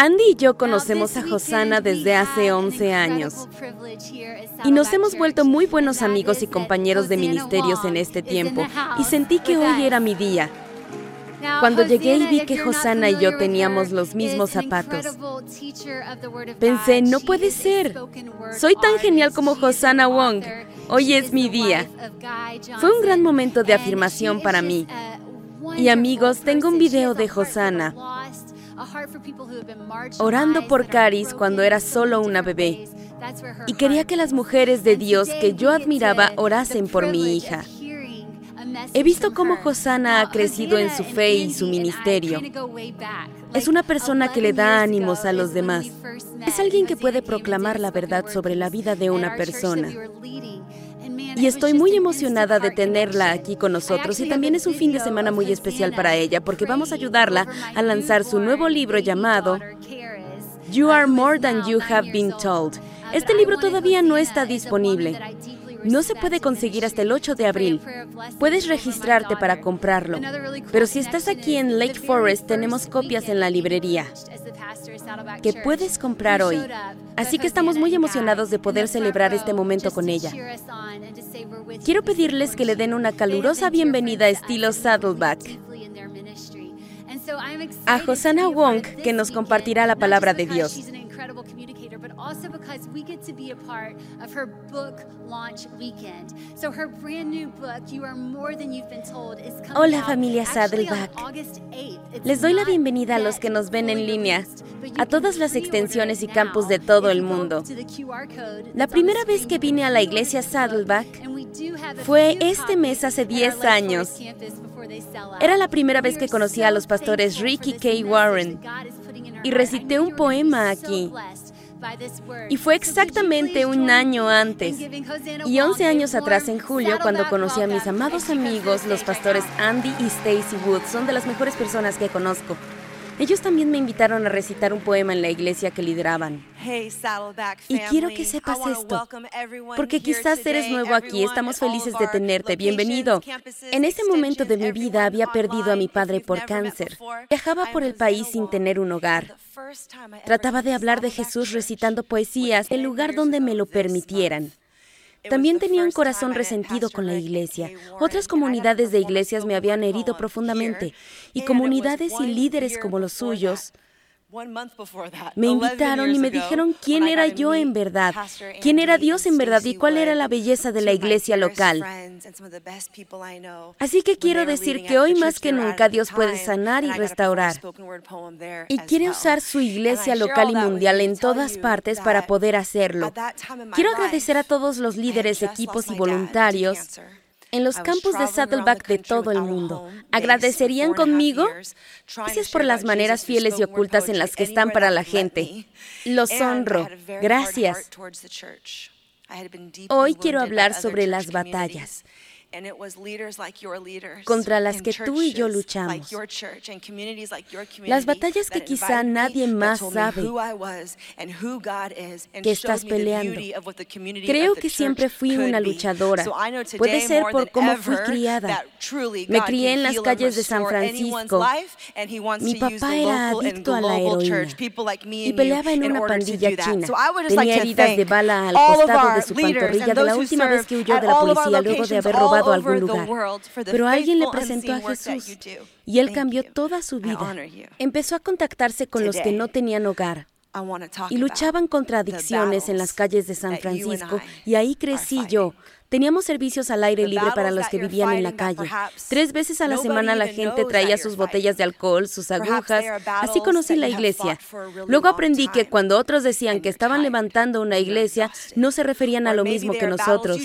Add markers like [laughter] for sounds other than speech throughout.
Andy y yo conocemos a Hosanna desde hace 11 años. y nos hemos vuelto muy buenos amigos y compañeros de ministerios en este tiempo. Y sentí que hoy era mi día. Cuando llegué y vi que Hosanna y yo teníamos los mismos zapatos, pensé, no puede ser. Soy tan genial como Hosanna Wong. Hoy es mi día. Fue un gran momento de afirmación para mí. Y amigos, tengo un video de Hosanna orando por Caris cuando era solo una bebé. Y quería que las mujeres de Dios que yo admiraba orasen por mi hija. He visto cómo Hosanna ha crecido en su fe y su ministerio. Es una persona que le da ánimos a los demás. Es alguien que puede proclamar la verdad sobre la vida de una persona y estoy muy emocionada de tenerla aquí con nosotros y también es un fin de semana muy especial para ella porque vamos a ayudarla a lanzar su nuevo libro llamado You Are More Than You Have Been Told. Este libro todavía no está disponible. No se puede conseguir hasta el 8 de abril. Puedes registrarte para comprarlo. Pero si estás aquí en Lake Forest, tenemos copias en la librería que puedes comprar hoy. Así que estamos muy emocionados de poder celebrar este momento con ella. Quiero pedirles que le den una calurosa bienvenida estilo Saddleback a Hosanna Wong, que nos compartirá la palabra de Dios. Hola familia Saddleback. Les doy la bienvenida a los que nos ven en línea, a todas las extensiones y campus de todo el mundo. La primera vez que vine a la iglesia Saddleback fue este mes hace 10 años. Era la primera vez que conocí a los pastores Ricky K. Warren y recité un poema aquí. Y fue exactamente un año antes. Y 11 años atrás, en julio, cuando conocí a mis amados amigos, los pastores Andy y Stacy Wood, son de las mejores personas que conozco. Ellos también me invitaron a recitar un poema en la iglesia que lideraban. Y quiero que sepas esto, porque quizás eres nuevo aquí, estamos felices de tenerte, bienvenido. En ese momento de mi vida había perdido a mi padre por cáncer. Viajaba por el país sin tener un hogar. Trataba de hablar de Jesús recitando poesías, el lugar donde me lo permitieran. También tenía un corazón resentido con la iglesia. Otras comunidades de iglesias me habían herido profundamente y comunidades y líderes como los suyos me invitaron y me dijeron quién era yo en verdad, quién era Dios en verdad y cuál era la belleza de la iglesia local. Así que quiero decir que hoy más que nunca Dios puede sanar y restaurar. Y quiere usar su iglesia local y mundial en todas partes para poder hacerlo. Quiero agradecer a todos los líderes, equipos y voluntarios en los campos de Saddleback de todo el mundo. ¿Agradecerían conmigo? Gracias por las maneras fieles y ocultas en las que están para la gente. Los honro. Gracias. Hoy quiero hablar sobre las batallas contra las que tú y yo luchamos. Las batallas que quizá nadie más sabe que estás peleando. Creo que siempre fui una luchadora. Puede ser por cómo fui criada. Me crié en las calles de San Francisco. Mi papá era adicto a la heroína y peleaba en una pandilla china. Tenía heridas de bala al costado de su pantorrilla de la última vez que huyó de la policía luego de haber robado algún lugar. Pero alguien le presentó a Jesús y él cambió toda su vida. Empezó a contactarse con los que no tenían hogar y luchaban contra adicciones en las calles de San Francisco y ahí crecí yo. Teníamos servicios al aire libre para los que vivían en la calle. Tres veces a la semana la gente traía sus botellas de alcohol, sus agujas. Así conocí la iglesia. Luego aprendí que cuando otros decían que estaban levantando una iglesia, no se referían a lo mismo que nosotros.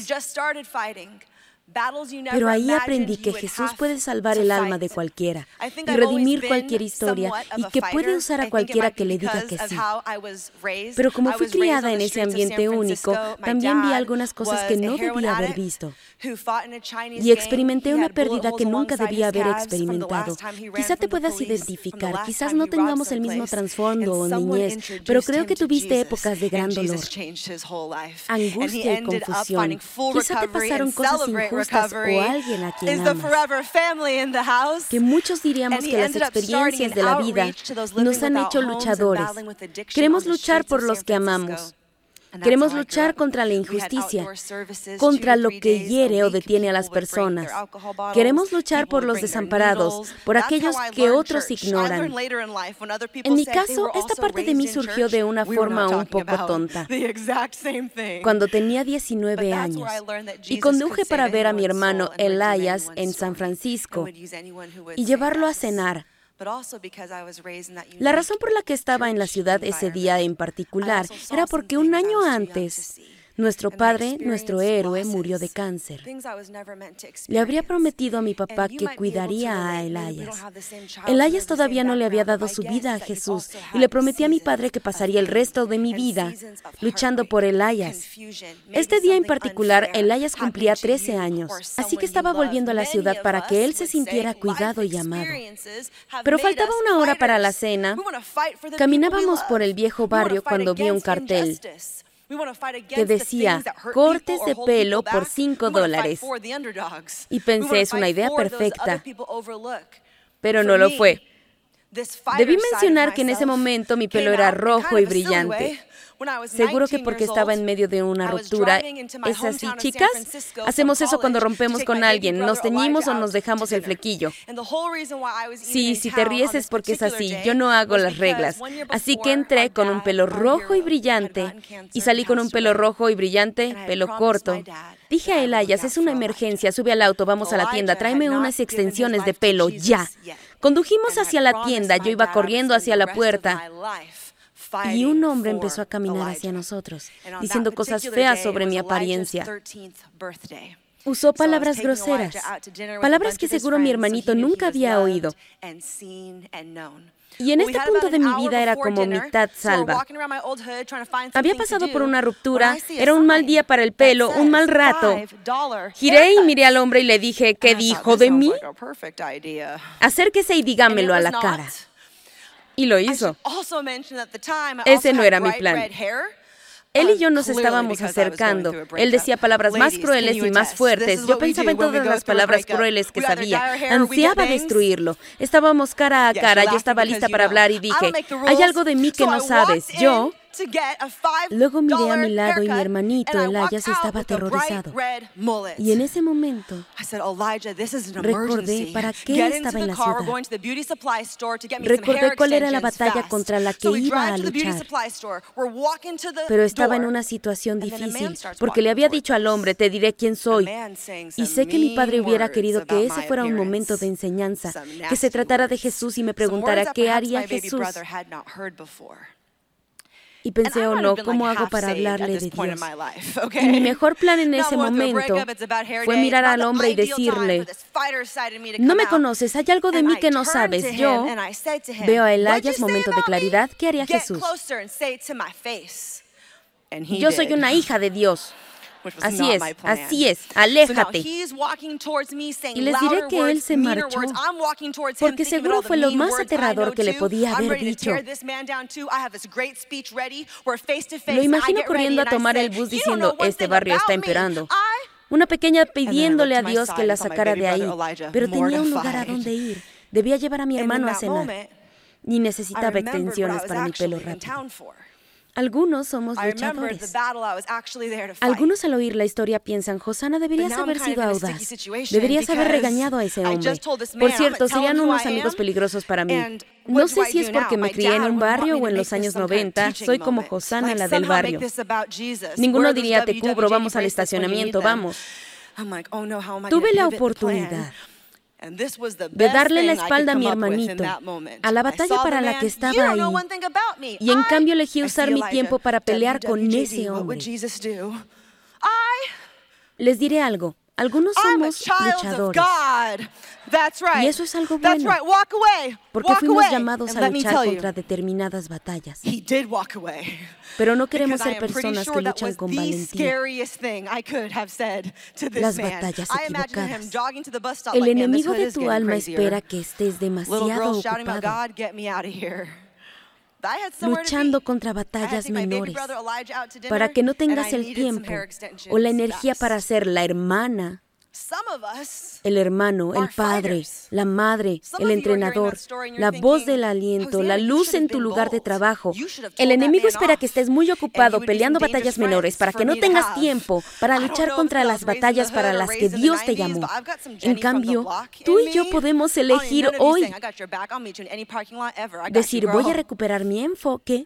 Pero ahí aprendí que Jesús puede salvar el alma de cualquiera y redimir cualquier historia y que puede usar a cualquiera que le diga que sí. Pero como fui criada en ese ambiente único, también vi algunas cosas que no debía haber visto. Y experimenté una pérdida que nunca debía haber experimentado. Quizá te puedas identificar, quizás no tengamos el mismo trasfondo o niñez, pero creo que tuviste épocas de gran dolor, angustia y confusión. Quizá te pasaron cosas injustas o alguien a quien amas. Que muchos diríamos que las experiencias de la vida nos han hecho luchadores. Queremos luchar por los que amamos. Queremos luchar contra la injusticia, contra lo que hiere o detiene a las personas. Queremos luchar por los desamparados, por aquellos que otros ignoran. En mi caso, esta parte de mí surgió de una forma un poco tonta. [laughs] Cuando tenía 19 años y conduje para ver a mi hermano Elias en San Francisco y llevarlo a cenar. La razón por la que estaba en la ciudad ese día en particular era porque un año antes nuestro padre, nuestro héroe, murió de cáncer. Le habría prometido a mi papá que cuidaría a Elias. Elias todavía no le había dado su vida a Jesús y le prometí a mi padre que pasaría el resto de mi vida luchando por Elias. Este día en particular, Elias cumplía 13 años, así que estaba volviendo a la ciudad para que él se sintiera cuidado y amado. Pero faltaba una hora para la cena. Caminábamos por el viejo barrio cuando vi un cartel que decía cortes de pelo por 5 dólares. Y pensé, es una idea perfecta, pero no lo fue. Debí mencionar que en ese momento mi pelo era rojo y brillante. Seguro que porque estaba en medio de una ruptura. ¿Es así, chicas? Hacemos eso cuando rompemos con alguien. Nos teñimos o nos dejamos el flequillo. Sí, si te ríes es porque es así. Yo no hago las reglas. Así que entré con un pelo rojo y brillante y salí con un pelo rojo y brillante, pelo corto. Dije a Elias, es una emergencia, sube al auto, vamos a la tienda, tráeme unas extensiones de pelo, ya. Condujimos hacia la tienda, yo iba corriendo hacia la puerta. Y un hombre empezó a caminar hacia nosotros, diciendo cosas feas sobre mi apariencia. Usó palabras groseras, palabras que seguro mi hermanito nunca había oído. Y en este punto de mi vida era como mitad salva. Había pasado por una ruptura, era un mal día para el pelo, un mal rato. Giré y miré al hombre y le dije, ¿qué dijo de mí? Acérquese y dígamelo a la cara. Y lo hizo. Ese no era mi plan. Él y yo nos estábamos acercando. Él decía palabras más crueles y más fuertes. Yo pensaba en todas las palabras crueles que sabía. Ansiaba destruirlo. Estábamos cara a cara. Yo estaba lista para hablar y dije, hay algo de mí que no sabes. Yo Luego miré a mi lado y mi hermanito Elias estaba aterrorizado. Y en ese momento recordé para qué estaba en la ciudad. Recordé cuál era la batalla contra la que iba a luchar. Pero estaba en una situación difícil porque le había dicho al hombre, te diré quién soy. Y sé que mi padre hubiera querido que ese fuera un momento de enseñanza, que se tratara de Jesús y me preguntara qué haría Jesús. Y pensé, oh no, ¿cómo hago para hablarle de Dios? [laughs] Y mi mejor plan en ese momento fue mirar al hombre y decirle, no me conoces, hay algo de mí que no sabes. Yo veo a Elias, momento de claridad, ¿qué haría Jesús? Yo soy una hija de Dios. Así es, así es, aléjate. Y les diré que él se marchó porque seguro fue lo más aterrador que le podía haber dicho. Lo imagino corriendo a tomar el bus diciendo, este barrio está empeorando. Una pequeña pidiéndole a Dios que la sacara de ahí, pero tenía un lugar a donde ir. Debía llevar a mi hermano a cenar. Ni necesitaba extensiones para mi pelo rápido. Algunos somos luchadores. Algunos al oír la historia piensan, Josana deberías haber sido audaz. Deberías haber regañado a ese hombre. Por cierto, serían unos amigos peligrosos para mí. No sé si es porque me crié en un barrio o en los años 90. Soy como Josana, la del barrio. Ninguno diría, te cubro, vamos al estacionamiento, vamos. Oh, Tuve la oportunidad de darle la espalda a mi hermanito, a la batalla para la que estaba ahí. Y en cambio elegí usar mi tiempo para pelear con ese hombre. Les diré algo. Algunos somos luchadores. Y eso es algo bueno. Porque fuimos llamados a luchar contra determinadas batallas. Pero no queremos ser personas que luchan con valentía. Las batallas equivocadas. El enemigo de tu alma espera que estés demasiado ocupado luchando contra batallas menores, para que no tengas el tiempo o la energía para ser la hermana el hermano, el padre, la madre, el entrenador, la voz del aliento, la luz en tu lugar de trabajo. El enemigo espera que estés muy ocupado peleando batallas menores para que no tengas tiempo para luchar contra las batallas para las que Dios te llamó. En cambio, tú y yo podemos elegir hoy decir, voy a recuperar mi enfoque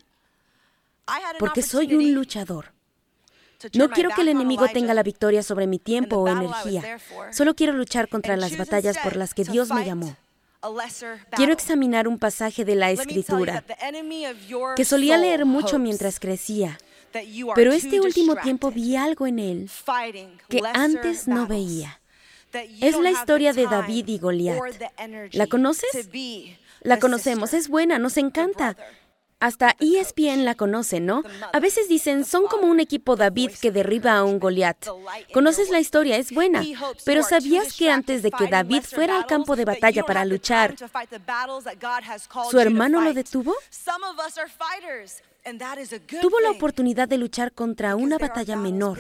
porque soy un luchador. No quiero que el enemigo tenga la victoria sobre mi tiempo o energía. Solo quiero luchar contra las batallas por las que Dios me llamó. Quiero examinar un pasaje de la Escritura que solía leer mucho mientras crecía, pero este último tiempo vi algo en él que antes no veía. Es la historia de David y Goliat. ¿La conoces? La conocemos, es buena, nos encanta. Hasta ESPN la conoce, ¿no? A veces dicen, son como un equipo David que derriba a un Goliat. Conoces la historia, es buena. Pero ¿sabías que antes de que David fuera al campo de batalla para luchar, su hermano lo detuvo? Tuvo la oportunidad de luchar contra una batalla menor.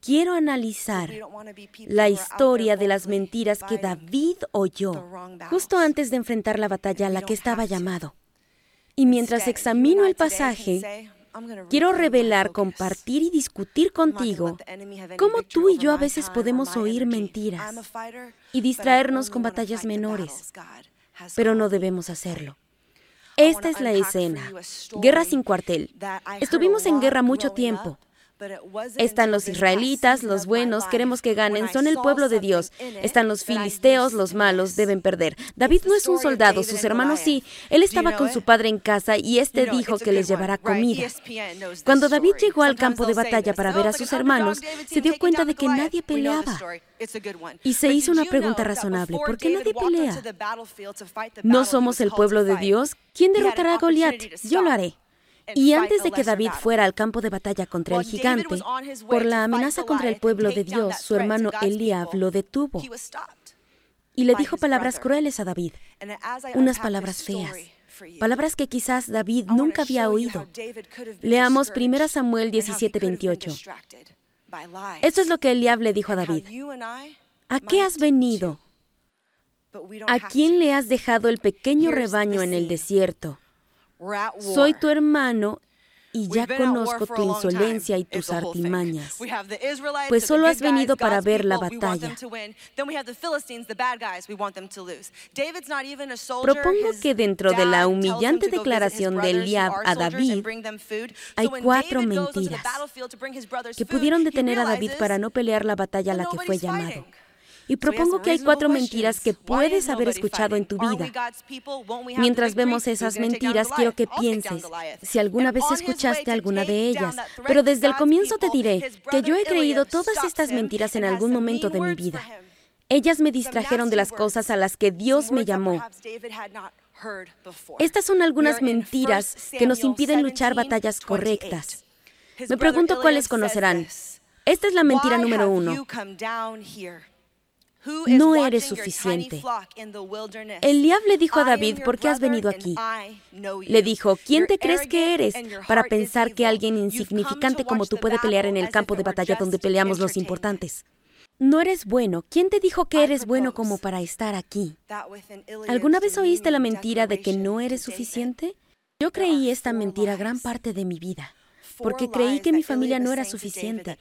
Quiero analizar la historia de las mentiras que David oyó justo antes de enfrentar la batalla a la que estaba llamado. Y mientras examino el pasaje, quiero revelar, compartir y discutir contigo cómo tú y yo a veces podemos oír mentiras y distraernos con batallas menores, pero no debemos hacerlo. Esta es la escena. Guerra sin cuartel. Estuvimos en guerra mucho tiempo. Están los israelitas, los buenos, queremos que ganen, son el pueblo de Dios. Están los filisteos, los malos, deben perder. David no es un soldado, sus hermanos sí. Él estaba con su padre en casa y este dijo que les llevará comida. Cuando David llegó al campo de batalla para ver a sus hermanos, se dio cuenta de que nadie peleaba. Y se hizo una pregunta razonable, ¿por qué nadie pelea? ¿No somos el pueblo de Dios? ¿Quién derrotará a Goliat? Yo lo haré. Y antes de que David fuera al campo de batalla contra el gigante, por la amenaza contra el pueblo de Dios, su hermano Eliab lo detuvo y le dijo palabras crueles a David, unas palabras feas, palabras que quizás David nunca había oído. Leamos 1 Samuel 17:28. Esto es lo que Eliab le dijo a David. ¿A qué has venido? ¿A quién le has dejado el pequeño rebaño en el desierto? Soy tu hermano y ya conozco tu insolencia y tus artimañas, pues solo has venido para ver la batalla. Propongo que dentro de la humillante declaración de Eliab a David hay cuatro mentiras que pudieron detener a David para no pelear la batalla a la que fue llamado. Y propongo que hay cuatro mentiras que puedes haber escuchado en tu vida. Mientras vemos esas mentiras, quiero que pienses si alguna vez escuchaste alguna de ellas. Pero desde el comienzo te diré que yo he creído todas estas mentiras en algún momento de mi vida. Ellas me distrajeron de las cosas a las que Dios me llamó. Estas son algunas mentiras que nos impiden luchar batallas correctas. Me pregunto cuáles conocerán. Esta es la mentira número uno no eres suficiente. Eliab le dijo a David, ¿por qué has venido aquí? Le dijo, ¿quién te crees que eres para pensar que alguien insignificante como tú puede pelear en el campo de batalla donde peleamos los importantes? No eres bueno. ¿Quién te dijo que eres bueno como para estar aquí? ¿Alguna vez oíste la mentira de que no eres suficiente? Yo creí esta mentira gran parte de mi vida porque creí que mi familia no era suficiente,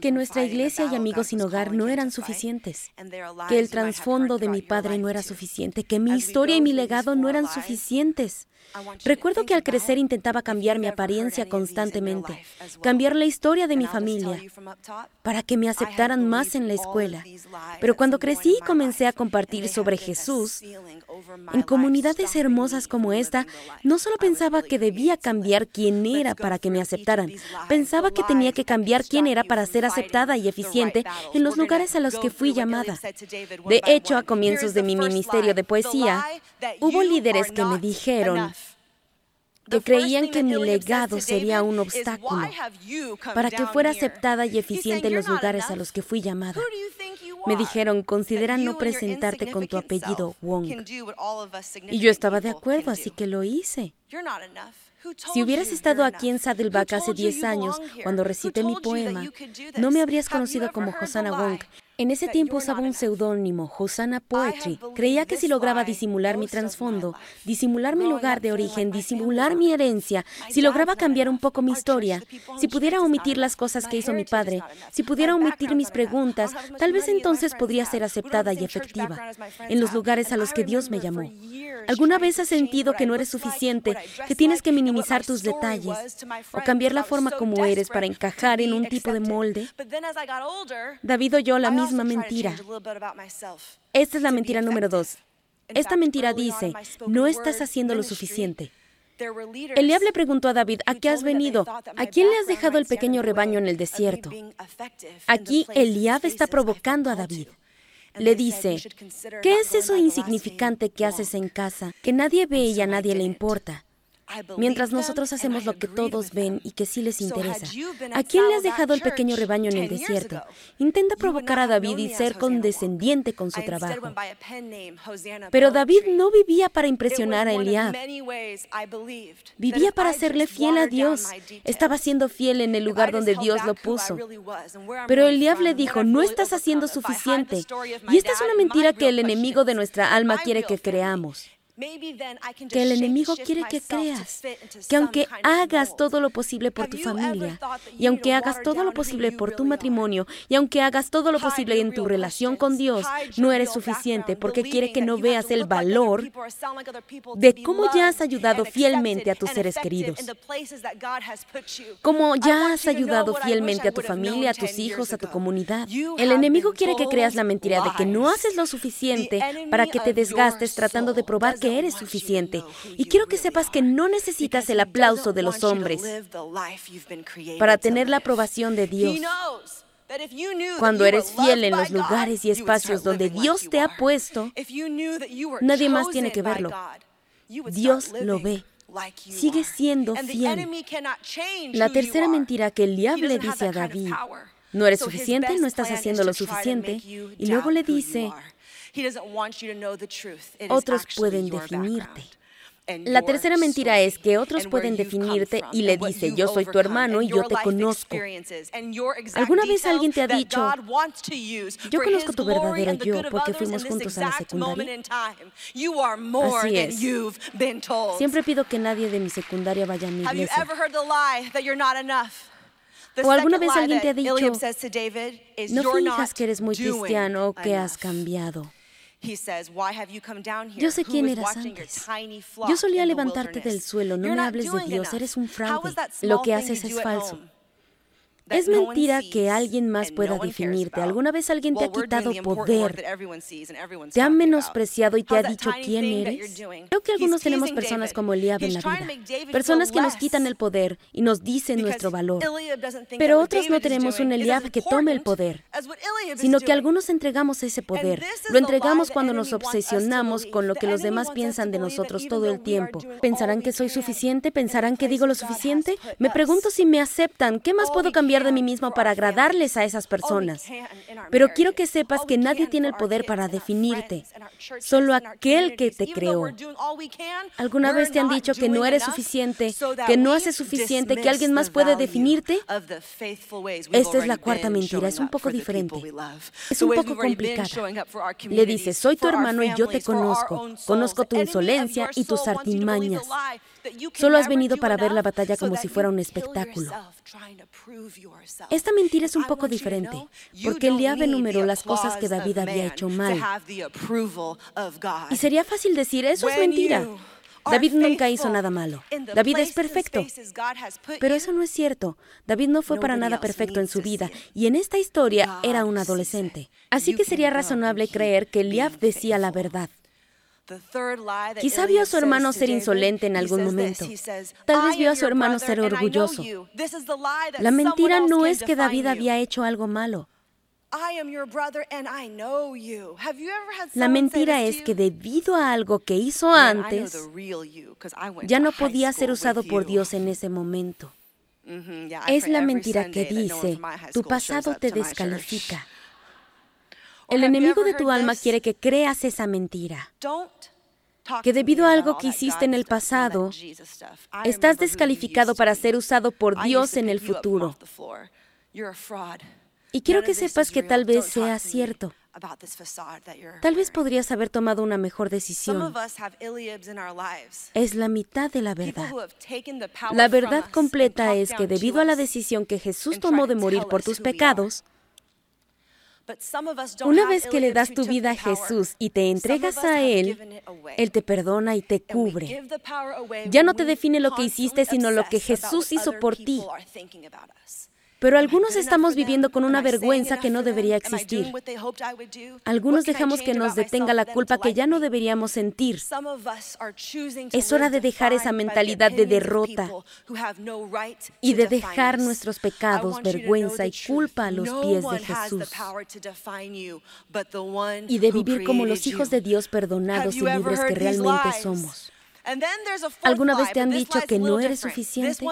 que nuestra iglesia y amigos sin hogar no eran suficientes, que el trasfondo de mi padre no era suficiente, que mi historia y mi legado no eran suficientes. Recuerdo que al crecer intentaba cambiar mi apariencia constantemente, cambiar la historia de mi familia, para que me aceptaran más en la escuela. Pero cuando crecí y comencé a compartir sobre Jesús, en comunidades hermosas como esta, no solo pensaba que debía cambiar quién era para que me aceptaran, pensaba que tenía que cambiar quién era para ser aceptada y eficiente en los lugares a los que fui llamada. De hecho, a comienzos de mi ministerio de poesía, hubo líderes que me dijeron, que creían que mi legado sería un obstáculo para que fuera aceptada y eficiente en los lugares a los que fui llamada. Me dijeron, considera no presentarte con tu apellido Wong. Y yo estaba de acuerdo, así que lo hice. Si hubieras estado aquí en Saddleback hace 10 años, cuando recité mi poema, no me habrías conocido como Hosanna Wong. En ese tiempo usaba un seudónimo, Hosanna Poetry. Creía que si lograba disimular mi trasfondo, disimular mi lugar de origen, disimular mi herencia, si lograba cambiar un poco mi historia, si pudiera omitir las cosas que hizo mi padre, si pudiera omitir mis preguntas, tal vez entonces podría ser aceptada y efectiva en los lugares a los que Dios me llamó. ¿Alguna vez has sentido que no eres suficiente, que tienes que minimizar tus detalles o cambiar la forma como eres para encajar en un tipo de molde? David oyó la misma mentira. Esta es la mentira número dos. Esta mentira dice, no estás haciendo lo suficiente. Eliab le preguntó a David, ¿a qué has venido? ¿A quién le has dejado el pequeño rebaño en el desierto? Aquí Eliab está provocando a David. Le dice, ¿qué es eso insignificante que haces en casa, que nadie ve y a nadie le importa? Mientras nosotros hacemos lo que todos ven y que sí les interesa. ¿A quién le has dejado el pequeño rebaño en el desierto? Intenta provocar a David y ser condescendiente con su trabajo. Pero David no vivía para impresionar a Eliab. Vivía para serle fiel a Dios. Estaba siendo fiel en el lugar donde Dios lo puso. Pero Eliab le dijo, no estás haciendo suficiente. Y esta es una mentira que el enemigo de nuestra alma quiere que creamos que el enemigo quiere que creas que aunque hagas todo lo posible por tu familia, y aunque hagas todo lo posible por tu matrimonio, y aunque hagas todo lo posible en tu relación con Dios, no eres suficiente porque quiere que no veas el valor de cómo ya has ayudado fielmente a tus seres queridos, cómo ya has ayudado fielmente a tu familia, a tus hijos, a tu comunidad. El enemigo quiere que creas la mentira de que no haces lo suficiente para que te desgastes tratando de probar que eres suficiente. Y quiero que sepas que no necesitas el aplauso de los hombres para tener la aprobación de Dios. Cuando eres fiel en los lugares y espacios donde Dios te ha puesto, nadie más tiene que verlo. Dios lo ve. Sigue siendo fiel. La tercera mentira que el diablo le dice a David, no eres suficiente, no estás haciendo lo suficiente, y luego le dice, otros pueden definirte. La tercera mentira es que otros pueden definirte y le dice, yo soy tu hermano y yo te conozco. ¿Alguna vez alguien te ha dicho, yo conozco tu verdadero yo porque fuimos juntos a la secundaria? Así es. Siempre pido que nadie de mi secundaria vaya a mi iglesia. ¿O alguna vez alguien te ha dicho, no finjas que eres muy cristiano o que has cambiado? Yo sé quién eras antes. Yo solía levantarte del suelo, no me hables de Dios, eres un fraude. Lo que haces es falso. Es mentira que alguien más pueda definirte. ¿Alguna vez alguien te ha quitado poder? ¿Te ha menospreciado y te ha dicho quién eres? Creo que algunos tenemos personas como Eliab en la vida. Personas que nos quitan el poder y nos dicen nuestro valor. Pero otros no tenemos un Eliab que tome el poder, sino que algunos entregamos ese poder. Lo entregamos cuando nos obsesionamos con lo que los demás piensan de nosotros todo el tiempo. ¿Pensarán que soy suficiente? ¿Pensarán que digo lo suficiente? Me pregunto si me aceptan. ¿Qué más puedo cambiar? De mí mismo para agradarles a esas personas. Pero quiero que sepas que nadie tiene el poder para definirte, solo aquel que te creó. ¿Alguna vez te han dicho que no eres suficiente, que no haces suficiente, que alguien más puede definirte? Esta es la cuarta mentira, es un poco diferente. Es un poco complicada. Le dices, soy tu hermano y yo te conozco. Conozco tu insolencia y tus artimañas. Solo has venido para ver la batalla como si fuera un espectáculo. Esta mentira es un poco diferente, porque el diablo enumeró las cosas que David había hecho mal. Y sería fácil decir, eso es mentira. David nunca hizo nada malo. David es perfecto. Pero eso no es cierto. David no fue para nada perfecto en su vida y en esta historia era un adolescente. Así que sería razonable creer que Eliab decía la verdad. Quizá vio a su hermano ser insolente en algún momento. Tal vez vio a su hermano ser orgulloso. La mentira no es que David había hecho algo malo. La mentira es que debido a algo que hizo antes, ya no podía ser usado por Dios en ese momento. Mm-hmm, es la mentira que dice, tu pasado te descalifica. El enemigo de tu alma quiere que creas esa mentira. que debido a algo que hiciste en el pasado, estás descalificado para ser usado por Dios en el futuro. Y quiero que sepas que tal vez sea cierto. Tal vez podrías haber tomado una mejor decisión. Es la mitad de la verdad. La verdad completa es que debido a la decisión que Jesús tomó de morir por tus pecados, una vez que le das tu vida a Jesús y te entregas a Él, Él te perdona y te cubre. Ya no te define lo que hiciste, sino lo que Jesús hizo por ti. Pero algunos estamos viviendo con una vergüenza que no debería existir. Algunos dejamos que nos detenga la culpa que ya no deberíamos sentir. Es hora de dejar esa mentalidad de derrota y de dejar nuestros pecados, vergüenza y culpa a los pies de Jesús. Y de vivir como los hijos de Dios perdonados y libres que realmente somos. ¿Alguna vez te han dicho que no eres suficiente,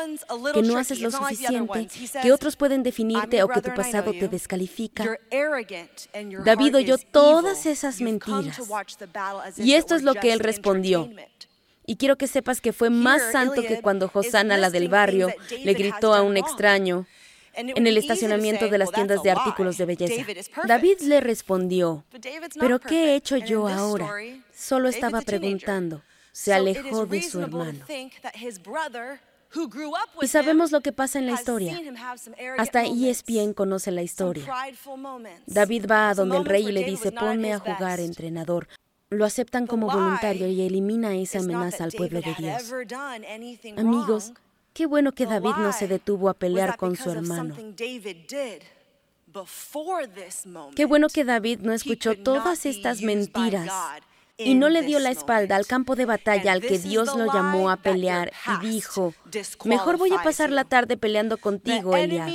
que no haces lo suficiente, que otros pueden definirte o que tu pasado te descalifica? David oyó todas esas mentiras. Y esto es lo que él respondió. Y quiero que sepas que fue más santo que cuando Josana, la del barrio, le gritó a un extraño en el estacionamiento de las tiendas de artículos de belleza. David le respondió, ¿pero qué he hecho yo ahora? Solo estaba preguntando se alejó de su hermano. Y sabemos lo que pasa en la historia. Hasta ESPN conoce la historia. David va a donde el rey y le dice, ponme a jugar entrenador. Lo aceptan como voluntario y elimina esa amenaza al pueblo de Dios. Amigos, qué bueno que David no se detuvo a pelear con su hermano. Qué bueno que David no escuchó todas estas mentiras y no le dio la espalda al campo de batalla al que Dios lo llamó a pelear y dijo, mejor voy a pasar la tarde peleando contigo, Eliab,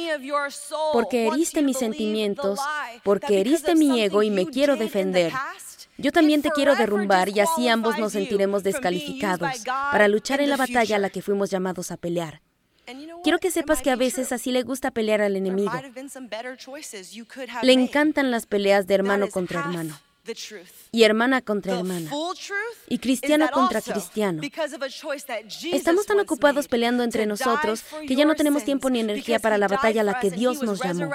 porque heriste mis sentimientos, porque heriste mi ego y me quiero defender. Yo también te quiero derrumbar y así ambos nos sentiremos descalificados para luchar en la batalla a la que fuimos llamados a pelear. Quiero que sepas que a veces así le gusta pelear al enemigo. Le encantan las peleas de hermano contra hermano y hermana contra hermana y cristiano contra cristiano. Estamos tan ocupados peleando entre nosotros que ya no tenemos tiempo ni energía para la batalla a la que Dios nos llamó.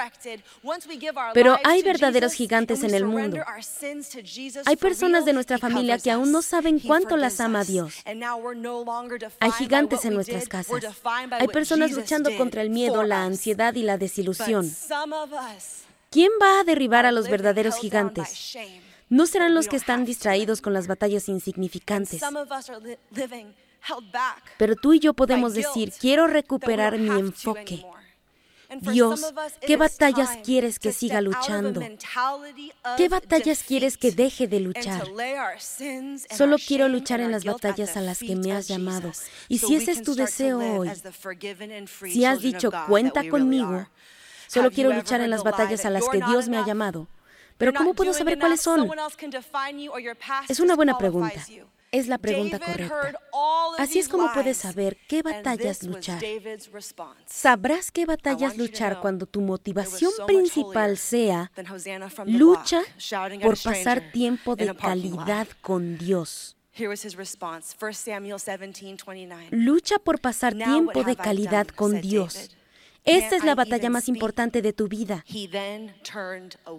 Pero hay verdaderos gigantes en el mundo. Hay personas de nuestra familia que aún no saben cuánto las ama Dios. Hay gigantes en nuestras casas. Hay personas luchando contra el miedo, la ansiedad y la desilusión. ¿Quién va a derribar a los verdaderos gigantes? No serán los que están distraídos con las batallas insignificantes. Pero tú y yo podemos decir, quiero recuperar mi enfoque. Dios, ¿qué batallas quieres que siga luchando? ¿Qué batallas quieres que deje de luchar? Solo quiero luchar en las batallas a las que me has llamado. Y si ese es tu deseo hoy, si has dicho, cuenta conmigo, solo quiero luchar en las batallas a las que Dios me ha llamado. Pero ¿cómo puedo saber cuáles son? Es una buena pregunta. Es la pregunta correcta. Así es como puedes saber qué batallas luchar. Sabrás qué batallas luchar cuando tu motivación principal sea lucha por pasar tiempo de calidad con Dios. Lucha por pasar tiempo de calidad con Dios. Esta es la batalla más importante de tu vida.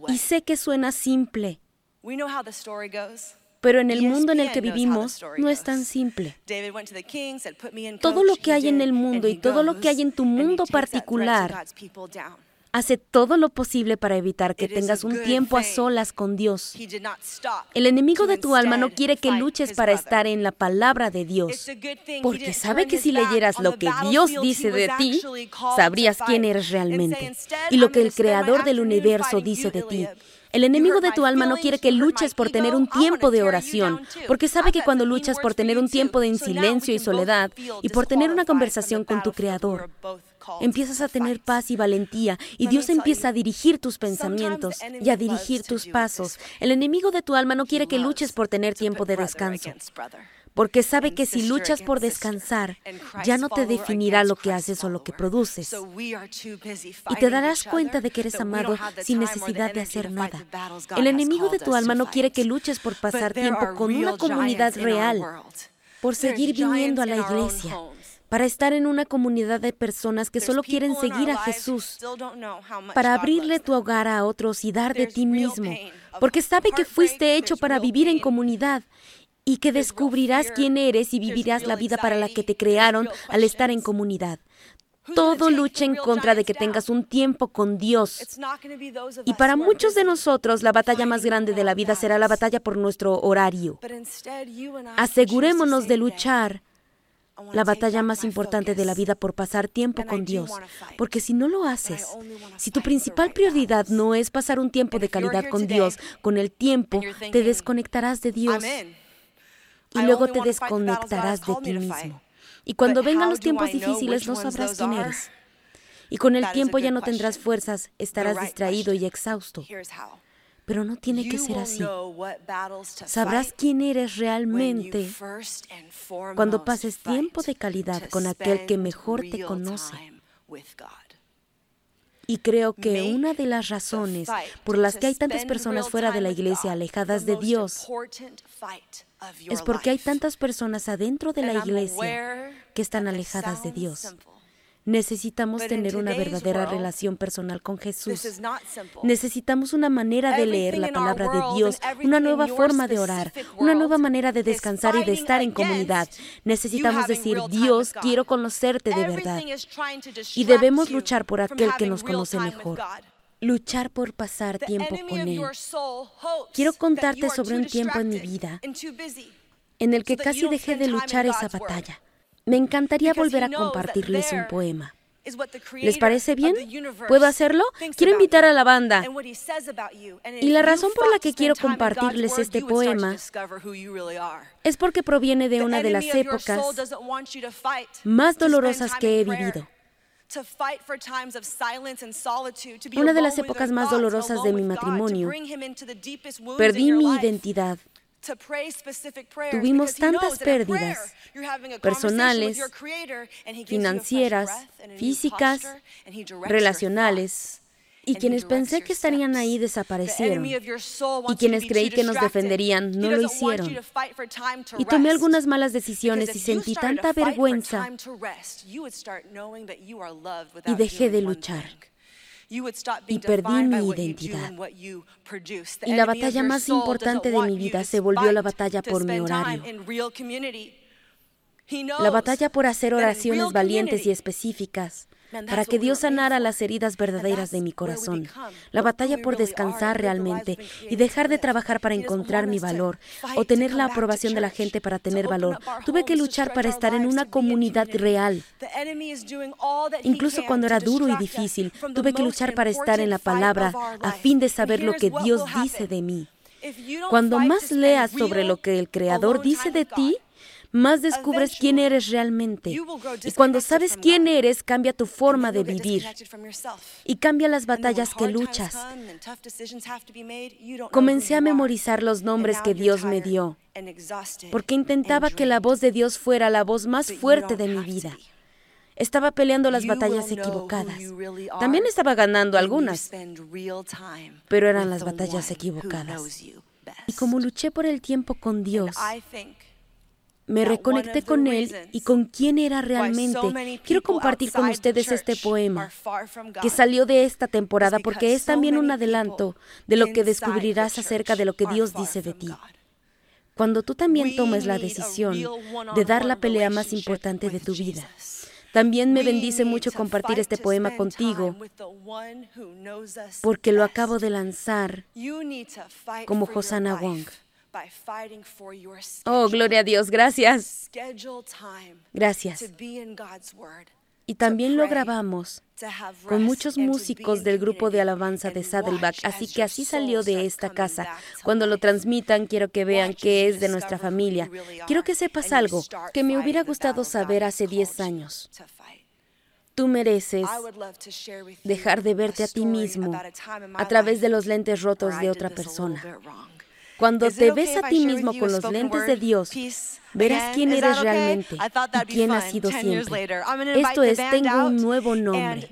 Y sé que suena simple, pero en el mundo en el que vivimos no es tan simple. Todo lo que hay en el mundo y todo lo que hay en tu mundo particular hace todo lo posible para evitar que tengas un tiempo a solas con Dios. El enemigo de tu alma no quiere que luches para estar en la palabra de Dios, porque sabe que si leyeras lo que Dios dice de ti, sabrías quién eres realmente y lo que el creador del universo dice de ti. El enemigo de tu alma no quiere que luches por tener un tiempo de oración, porque sabe que cuando luchas por tener un tiempo de silencio y soledad y por tener una conversación con tu Creador, empiezas a tener paz y valentía y Dios empieza a dirigir tus pensamientos y a dirigir tus pasos. El enemigo de tu alma no quiere que luches por tener tiempo de descanso porque sabe que si luchas por descansar, ya no te definirá lo que haces o lo que produces. Y te darás cuenta de que eres amado sin necesidad de hacer nada. El enemigo de tu alma no quiere que luches por pasar tiempo con una comunidad real, por seguir viniendo a la iglesia para estar en una comunidad de personas que solo quieren seguir a Jesús, para abrirle tu hogar a otros y dar de ti mismo, porque sabe que fuiste hecho para vivir en comunidad y que descubrirás quién eres y vivirás la vida para la que te crearon al estar en comunidad. Todo lucha en contra de que tengas un tiempo con Dios. Y para muchos de nosotros la batalla más grande de la vida será la batalla por nuestro horario. Asegurémonos de luchar. La batalla más importante de la vida por pasar tiempo con Dios. Porque si no lo haces, si tu principal prioridad no es pasar un tiempo de calidad con Dios, con el tiempo, te desconectarás de Dios y luego te desconectarás de ti mismo. Y cuando vengan los tiempos difíciles no sabrás quién eres. Y con el tiempo ya no tendrás fuerzas, estarás distraído y exhausto. Pero no tiene que ser así. Sabrás quién eres realmente cuando pases tiempo de calidad con aquel que mejor te conoce. Y creo que una de las razones por las que hay tantas personas fuera de la iglesia alejadas de Dios es porque hay tantas personas adentro de la iglesia que están alejadas de Dios. Necesitamos tener una verdadera relación personal con Jesús. Necesitamos una manera de leer la palabra de Dios, una nueva forma de orar, una nueva manera de descansar y de estar en comunidad. Necesitamos decir, Dios, quiero conocerte de verdad. Y debemos luchar por aquel que nos conoce mejor luchar por pasar tiempo con Él. Quiero contarte sobre un tiempo en mi vida en el que casi dejé de luchar esa batalla. Me encantaría volver a compartirles un poema. ¿Les parece bien? ¿Puedo hacerlo? Quiero invitar a la banda. Y la razón por la que quiero compartirles este poema es porque proviene de una de las épocas más dolorosas que he vivido. Una de las épocas más dolorosas de mi matrimonio. Perdí mi identidad Tuvimos tantas pérdidas personales, financieras, físicas, relacionales. Y quienes pensé que estarían ahí desaparecieron. Y quienes creí que nos defenderían no lo hicieron. Y tomé algunas malas decisiones y sentí tanta vergüenza. Y dejé de luchar y perdí mi identidad. Y la batalla más importante de mi vida se volvió la batalla por mi horario. La batalla por hacer oraciones valientes y específicas para que Dios sanara las heridas verdaderas de mi corazón. La batalla por descansar realmente y dejar de trabajar para encontrar mi valor o tener la aprobación de la gente para tener valor. Tuve que luchar para estar en una comunidad real. Incluso cuando era duro y difícil, tuve que luchar para estar en la palabra a fin de saber lo que Dios dice de mí. Cuando más leas sobre lo que el Creador dice de ti, más descubres quién eres realmente. Y cuando sabes quién eres, cambia tu forma de vivir y cambia las batallas que luchas. Comencé a memorizar los nombres que Dios me dio, porque intentaba que la voz de Dios fuera la voz más fuerte de mi vida. Estaba peleando las batallas equivocadas. También estaba ganando algunas, pero eran las batallas equivocadas. Y como luché por el tiempo con Dios, me reconecté con él y con quién era realmente. Quiero compartir con ustedes este poema que salió de esta temporada porque es también un adelanto de lo que descubrirás acerca de lo que Dios dice de ti. Cuando tú también tomes la decisión de dar la pelea más importante de tu vida. También me bendice mucho compartir este poema contigo porque lo acabo de lanzar como Hosanna Wong. Oh, gloria a Dios, gracias. Gracias. Y también lo grabamos con muchos músicos del grupo de alabanza de Saddleback, así que así salió de esta casa. Cuando lo transmitan, quiero que vean que es de nuestra familia. Quiero que sepas algo que me hubiera gustado saber hace 10 años. Tú mereces dejar de verte a ti mismo a través de los lentes rotos de otra persona. Cuando te ves a ti mismo con los lentes de Dios, verás quién eres realmente y quién has sido siempre. Esto es, tengo un nuevo nombre.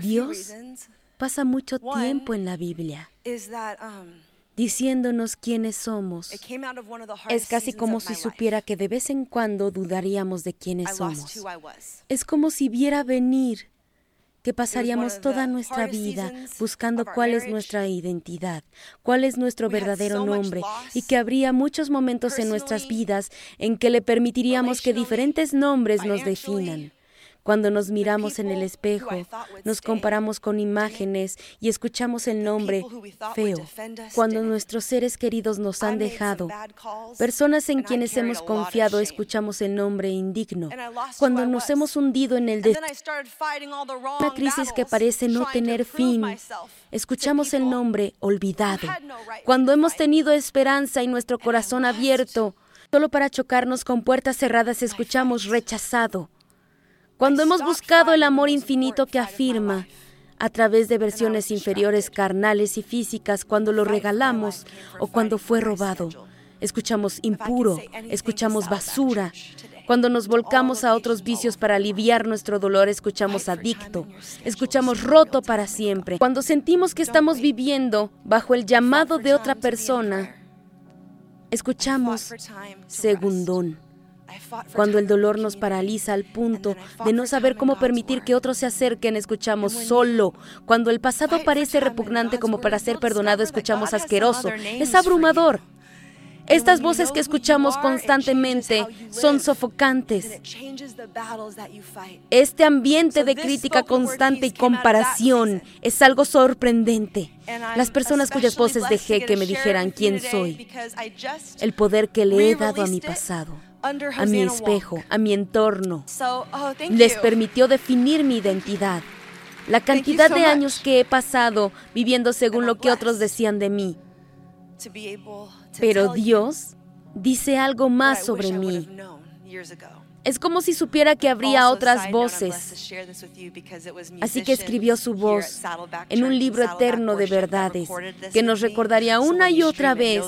Dios pasa mucho tiempo en la Biblia um, diciéndonos quiénes somos. Es casi como si supiera que de vez en cuando dudaríamos de quiénes somos. Es como si viera venir que pasaríamos toda nuestra vida buscando cuál es nuestra identidad, cuál es nuestro verdadero nombre, y que habría muchos momentos en nuestras vidas en que le permitiríamos que diferentes nombres nos definan. Cuando nos miramos en el espejo, nos comparamos con imágenes y escuchamos el nombre feo. Cuando nuestros seres queridos nos han dejado, personas en quienes hemos confiado, escuchamos el nombre indigno. Cuando nos hemos hundido en el una crisis que parece no tener fin, escuchamos el nombre olvidado. Cuando hemos tenido esperanza y nuestro corazón abierto, solo para chocarnos con puertas cerradas escuchamos rechazado. Cuando hemos buscado el amor infinito que afirma, a través de versiones inferiores carnales y físicas, cuando lo regalamos o cuando fue robado, escuchamos impuro, escuchamos basura. Cuando nos volcamos a otros vicios para aliviar nuestro dolor, escuchamos adicto, escuchamos roto para siempre. Cuando sentimos que estamos viviendo bajo el llamado de otra persona, escuchamos segundón. Cuando el dolor nos paraliza al punto de no saber cómo permitir que otros se acerquen, escuchamos solo. Cuando el pasado parece repugnante como para ser perdonado, escuchamos asqueroso. Es abrumador. Estas voces que escuchamos constantemente son sofocantes. Este ambiente de crítica constante y comparación es algo sorprendente. Las personas cuyas voces dejé que me dijeran quién soy, el poder que le he dado a mi pasado a mi espejo, a mi entorno. Oh, Les permitió definir mi identidad. La cantidad de años que he pasado viviendo según lo que otros decían de mí. Pero Dios dice algo más sobre mí. Es como si supiera que habría otras voces. Así que escribió su voz en un libro eterno de verdades que nos recordaría una y otra vez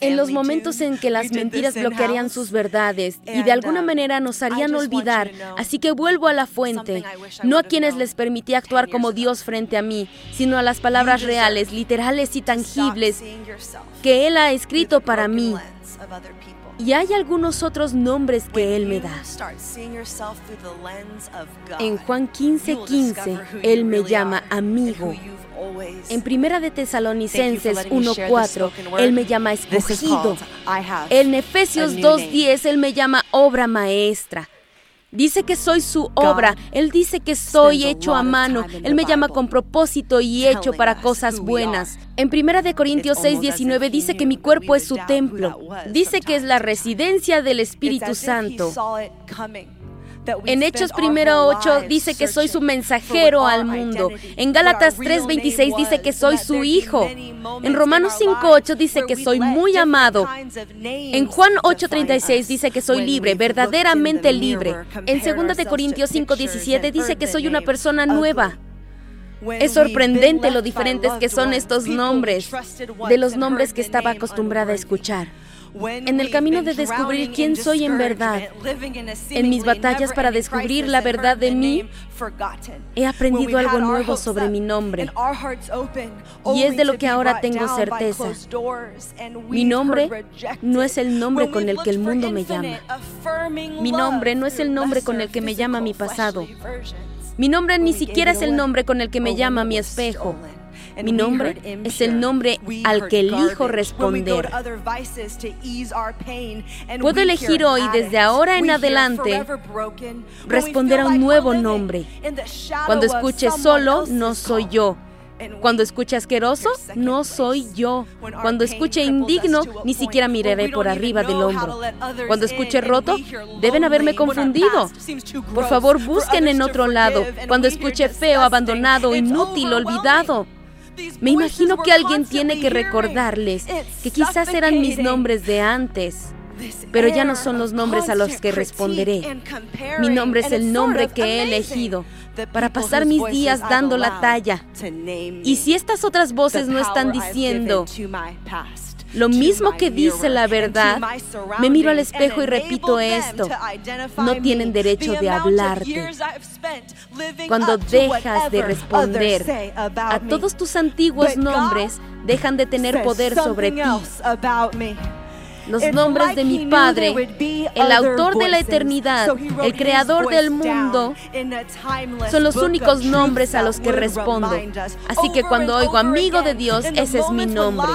en los momentos en que las mentiras bloquearían sus verdades y de alguna um, manera nos harían olvidar. Así que vuelvo a la fuente, no a quienes les permití actuar como Dios frente a mí, sino a las palabras reales, literales y tangibles que Él ha escrito para mí. Y hay algunos otros nombres que Él me da. En Juan 15:15, 15, Él me llama amigo. En Primera de Tesalonicenses 1:4, Él me llama escogido. En Efesios 2:10, Él me llama obra maestra. Dice que soy su obra. Él dice que soy hecho a mano. Él me llama con propósito y hecho para cosas buenas. En 1 de Corintios 6, 19 dice que mi cuerpo es su templo. Dice que es la residencia del Espíritu Santo. En Hechos primero 8 dice que soy su mensajero al mundo. En Gálatas 3:26 dice que soy su hijo. En Romanos 5:8 dice que soy muy amado. En Juan 8:36 dice que soy libre, verdaderamente libre. En 2 de Corintios 5:17 dice que soy una persona nueva. Es sorprendente lo diferentes que son estos nombres de los nombres que estaba acostumbrada a escuchar en el camino de descubrir quién soy en verdad, en mis batallas para descubrir la verdad de mí, he aprendido algo nuevo sobre mi nombre. Y es de lo que ahora tengo certeza. Mi nombre no es el nombre con el que el mundo me llama. Mi nombre no es el nombre con el que me llama mi pasado. Mi nombre ni siquiera es el nombre con el que me llama mi espejo. Mi nombre es el nombre al que elijo responder. Puedo elegir hoy, desde ahora en adelante, responder a un nuevo nombre. Cuando escuche solo, no soy yo. Cuando escuche asqueroso, no soy yo. Cuando escuche indigno, ni siquiera miraré por arriba del hombro. Cuando escuche roto, deben haberme confundido. Por favor, busquen en otro lado. Cuando escuche feo, abandonado, inútil, olvidado. Me imagino que alguien tiene que recordarles que quizás eran mis nombres de antes, pero ya no son los nombres a los que responderé. Mi nombre es el nombre que he elegido. para pasar mis días dando la talla. Y si estas otras voces no están diciendo lo mismo que dice la verdad, me miro al espejo y repito esto. No tienen derecho de hablarte. Cuando dejas de responder a todos tus antiguos nombres, dejan de tener poder sobre ti los nombres de mi Padre, el autor de la eternidad, el creador del mundo, son los únicos nombres a los que respondo. Así que cuando oigo amigo de Dios, ese es mi nombre.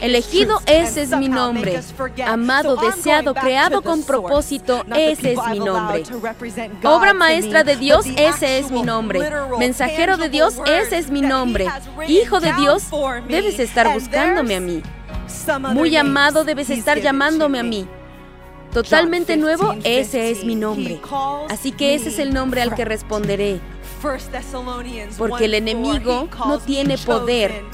Elegido, ese es mi nombre. Amado, deseado, creado con propósito, ese es mi nombre. Obra maestra de Dios, ese es mi nombre. Mensajero de Dios, ese es mi nombre. Hijo de Dios, debes estar buscándome a mí. Muy amado debes estar llamándome a mí. Totalmente nuevo, ese es mi nombre. Así que ese es el nombre al que responderé. Porque el enemigo no tiene poder.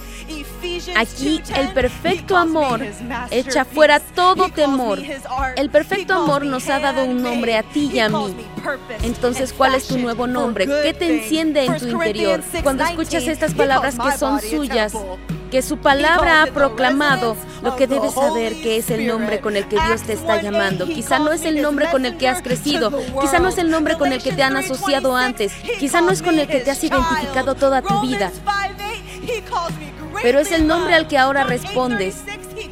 Aquí el perfecto amor echa fuera todo temor. El perfecto amor nos ha dado un nombre a ti y a mí. Entonces, ¿cuál es tu nuevo nombre? ¿Qué te enciende en tu interior? Cuando escuchas estas palabras que son suyas, que su palabra ha proclamado, lo que debes saber que es el nombre con el que Dios te está llamando. Quizá no es el nombre con el que has crecido, quizá no es el nombre con el que te han asociado antes, quizá no es con el que te has identificado toda tu vida, pero es el nombre al que ahora respondes.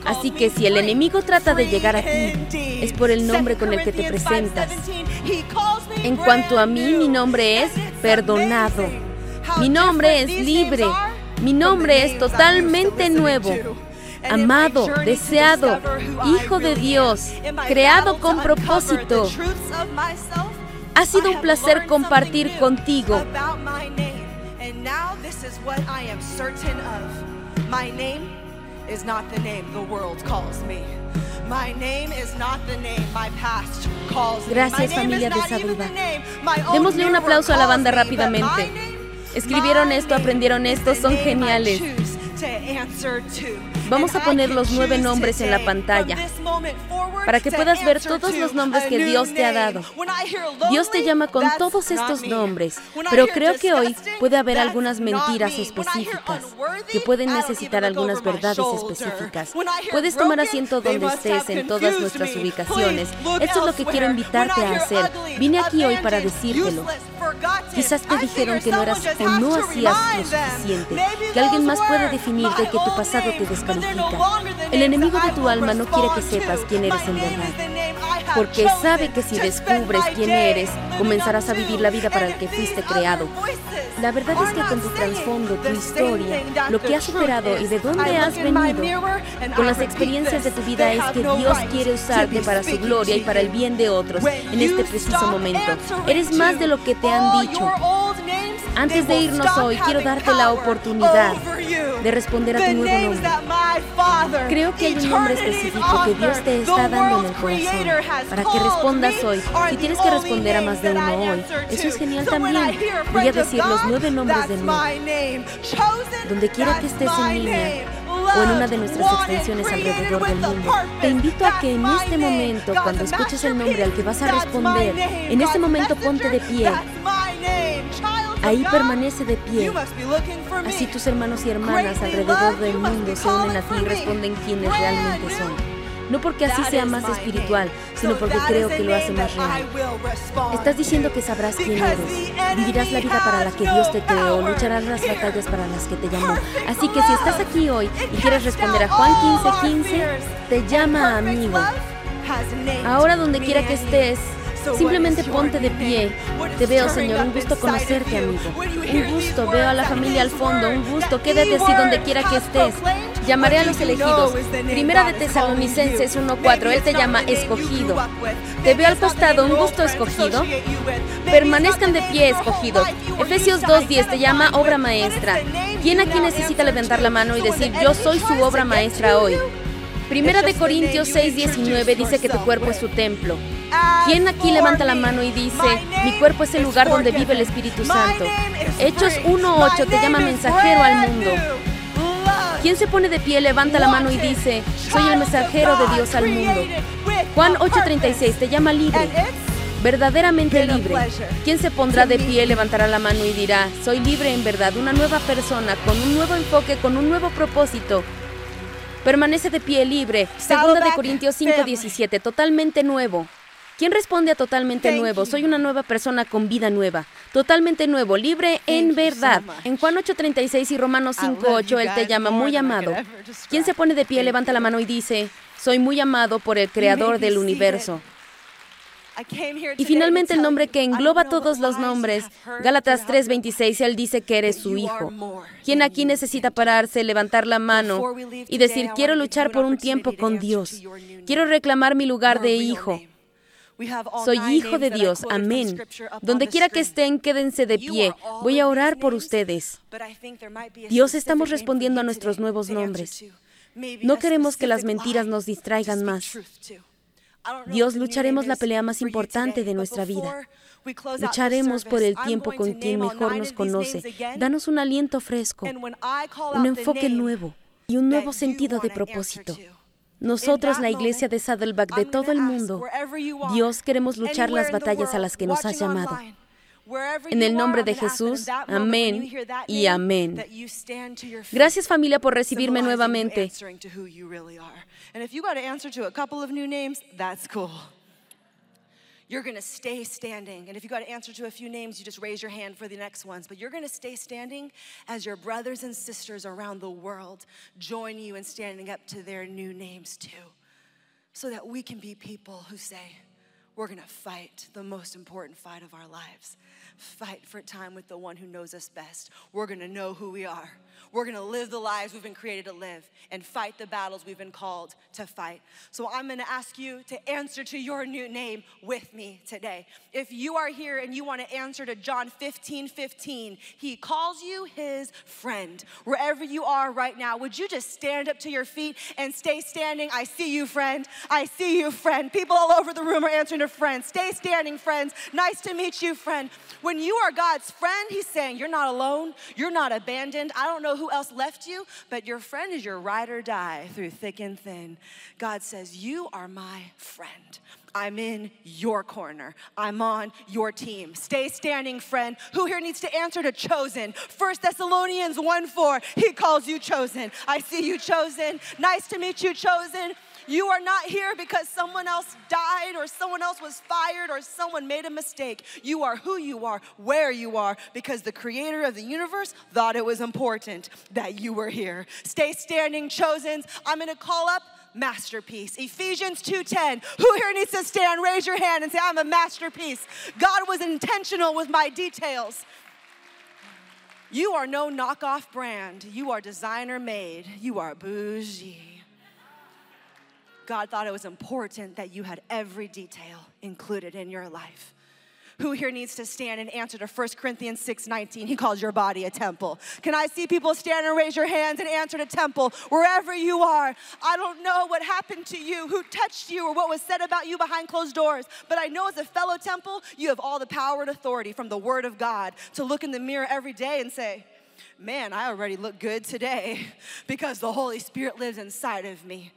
Así que si el enemigo trata de llegar a ti, es por el nombre con el que te presentas. En cuanto a mí, mi nombre es perdonado. Mi nombre es libre. Mi nombre es totalmente nuevo, amado, deseado, hijo de Dios, creado con propósito. Ha sido un placer compartir contigo. Gracias familia de Saluda. Démosle un aplauso a la banda rápidamente. Escribieron esto, aprendieron esto, son geniales. Vamos a poner los nueve nombres en la pantalla para que puedas ver todos los nombres que Dios te ha dado. Dios te llama con todos estos nombres, pero creo que hoy puede haber algunas mentiras específicas que pueden necesitar algunas verdades específicas. Puedes tomar asiento donde estés en todas nuestras ubicaciones. Esto es lo que quiero invitarte a hacer. Vine aquí hoy para decírtelo. Quizás te dijeron que no eras o no hacías lo suficiente, que alguien más puede definirte que tu pasado te descalifica. El enemigo de tu alma no quiere que sepas quién eres en verdad, porque sabe que si descubres quién eres, comenzarás a vivir la vida para el que fuiste creado. La verdad es que con tu trasfondo, tu historia, lo que has superado y de dónde has venido, con las experiencias de tu vida es que Dios quiere usarte para su gloria y para el bien de otros en este preciso momento. Eres más de lo que te han dicho. Antes de irnos hoy, quiero darte la oportunidad de responder a tu nuevo nombre. Creo que hay un nombre específico que Dios te está dando en el corazón para que respondas hoy. Si tienes que responder a más de uno hoy, eso es genial también. Voy a decir los nueve nombres de nuevo. Donde quiera que estés en línea, o en una de nuestras extensiones alrededor del mundo. Te invito a que en este momento, cuando escuches el nombre al que vas a responder, en este momento ponte de pie. Ahí permanece de pie. Así tus hermanos y hermanas alrededor del mundo se unen a ti y responden quiénes realmente son. No porque así sea más espiritual, sino porque creo que lo hace más real. Estás diciendo que sabrás quién eres, vivirás la vida para la que Dios te creó, lucharás las batallas para las que te llamó. Así que si estás aquí hoy y quieres responder a Juan 15:15, 15, te llama amigo. Ahora donde quiera que estés, Simplemente ponte de pie. Te veo, Señor. Un gusto conocerte, amigo. Un gusto. Veo a la familia al fondo. Un gusto. Quédate así donde quiera que estés. Llamaré a los elegidos. Primera de Tesalonicenses 1.4. Él te llama escogido. Te veo al costado. Un gusto escogido. Permanezcan de pie, escogidos. Efesios 2.10 te llama obra maestra. ¿Quién aquí necesita levantar la mano y decir, yo soy su obra maestra hoy? Primera de Corintios 6:19 dice que tu cuerpo es su templo. ¿Quién aquí levanta la mano y dice, mi cuerpo es el lugar donde vive el Espíritu Santo? Hechos 1.8 te llama mensajero al mundo. ¿Quién se pone de pie, levanta la mano y dice, soy el mensajero de Dios al mundo? Juan 8:36 te llama libre. verdaderamente libre. ¿Quién se pondrá de pie, levantará la mano y dirá, soy libre en verdad, una nueva persona, con un nuevo enfoque, con un nuevo propósito? Permanece de pie libre. Segunda de Corintios 5:17, totalmente nuevo. ¿Quién responde a totalmente nuevo? Soy una nueva persona con vida nueva. Totalmente nuevo, libre en verdad. En Juan 8:36 y Romanos 5:8 Él te llama muy amado. ¿Quién se pone de pie, levanta la mano y dice, soy muy amado por el Creador del universo? Y finalmente el nombre que engloba todos los nombres, Gálatas 3:26, Él dice que eres su hijo. ¿Quién aquí necesita pararse, levantar la mano y decir, quiero luchar por un tiempo con Dios? Quiero reclamar mi lugar de hijo. Soy hijo de Dios, amén. Donde quiera que estén, quédense de pie. Voy a orar por ustedes. Dios, estamos respondiendo a nuestros nuevos nombres. No queremos que las mentiras nos distraigan más. Dios, lucharemos la pelea más importante de nuestra vida. Lucharemos por el tiempo con quien mejor nos conoce. Danos un aliento fresco, un enfoque nuevo y un nuevo sentido de propósito. Nosotros, la iglesia de Saddleback de todo el mundo, Dios, queremos luchar las batallas a las que nos has llamado. En el nombre de Jesús, amén y amén. Gracias familia por recibirme nuevamente. You're to stay standing. And if you got to answer to a few names, you just raise your hand for the next ones. But you're to stay standing as your brothers and sisters around the world join you in standing up to their new names too. So that we can be people who say, we're going to fight the most important fight of our lives fight for time with the one who knows us best. We're going to know who we are. We're going to live the lives we've been created to live and fight the battles we've been called to fight. So I'm going to ask you to answer to your new name with me today. If you are here and you want to answer to John 15 15, he calls you his friend. Wherever you are right now, would you just stand up to your feet and stay standing? I see you, friend. I see you, friend. People all over the room are answering to friends. Stay standing, friends. Nice to meet you, friend. When you are God's friend, He's saying, You're not alone, you're not abandoned. I don't know who else left you, but your friend is your ride or die through thick and thin. God says, You are my friend. I'm in your corner. I'm on your team. Stay standing, friend. Who here needs to answer to chosen? First Thessalonians 1 4, he calls you chosen. I see you chosen. Nice to meet you, chosen. You are not here because someone else died or someone else was fired or someone made a mistake. You are who you are, where you are, because the creator of the universe thought it was important that you were here. Stay standing, chosen. I'm going to call up masterpiece. Ephesians 2:10. Who here needs to stand? Raise your hand and say I'm a masterpiece. God was intentional with my details. You are no knockoff brand. You are designer made. You are bougie. God thought it was important that you had every detail included in your life. Who here needs to stand and answer to 1 Corinthians 6:19? He calls your body a temple. Can I see people stand and raise your hands and answer to temple wherever you are? I don't know what happened to you, who touched you, or what was said about you behind closed doors, but I know as a fellow temple, you have all the power and authority from the word of God to look in the mirror every day and say, Man, I already look good today [laughs] because the Holy Spirit lives inside of me.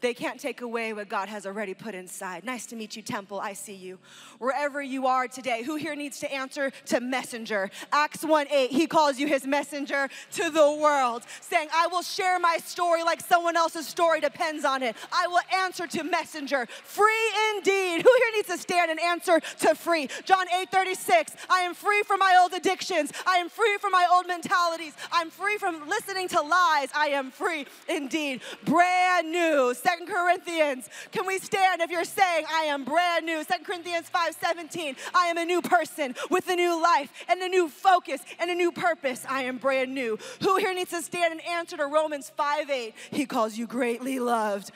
They can't take away what God has already put inside. Nice to meet you, Temple. I see you. Wherever you are today, who here needs to answer to messenger? Acts 1 8, he calls you his messenger to the world, saying, I will share my story like someone else's story depends on it. I will answer to messenger. Free indeed. Who here needs to stand and answer to free? John 8 36, I am free from my old addictions. I am free from my old mentalities. I'm free from listening to lies. I am free indeed. Brand new. Second Corinthians. Can we stand if you're saying, I am brand new? Second Corinthians 5 17. I am a new person with a new life and a new focus and a new purpose. I am brand new. Who here needs to stand and answer to Romans 5 8? He calls you greatly loved.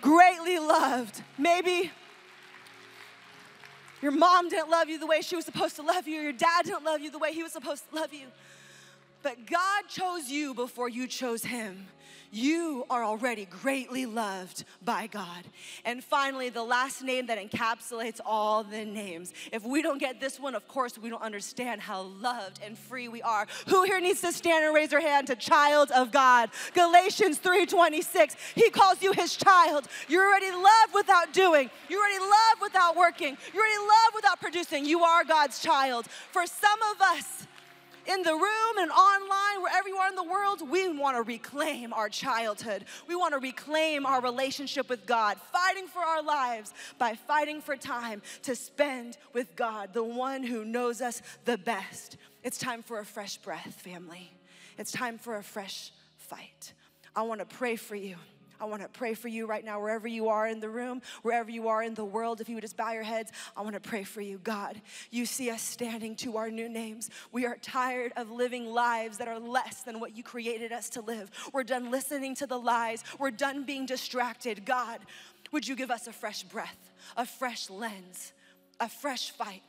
Greatly loved. Maybe your mom didn't love you the way she was supposed to love you, your dad didn't love you the way he was supposed to love you. But God chose you before you chose him. You are already greatly loved by God. And finally, the last name that encapsulates all the names. If we don't get this one, of course, we don't understand how loved and free we are. Who here needs to stand and raise their hand to child of God? Galatians 3:26. He calls you his child. You're already loved without doing. You're already loved without working. You're already loved without producing. You are God's child. For some of us, in the room and online, wherever you are in the world, we want to reclaim our childhood. We want to reclaim our relationship with God, fighting for our lives by fighting for time to spend with God, the one who knows us the best. It's time for a fresh breath, family. It's time for a fresh fight. I want to pray for you. I want to pray for you right now, wherever you are in the room, wherever you are in the world. If you would just bow your heads, I want to pray for you. God, you see us standing to our new names. We are tired of living lives that are less than what you created us to live. We're done listening to the lies, we're done being distracted. God, would you give us a fresh breath, a fresh lens, a fresh fight?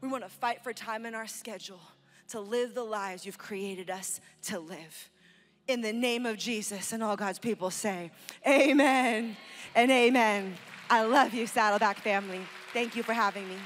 We want to fight for time in our schedule to live the lives you've created us to live in the name of Jesus. And all God's people say, Amen and amen. I love you, Saddleback family. Thank you for having me.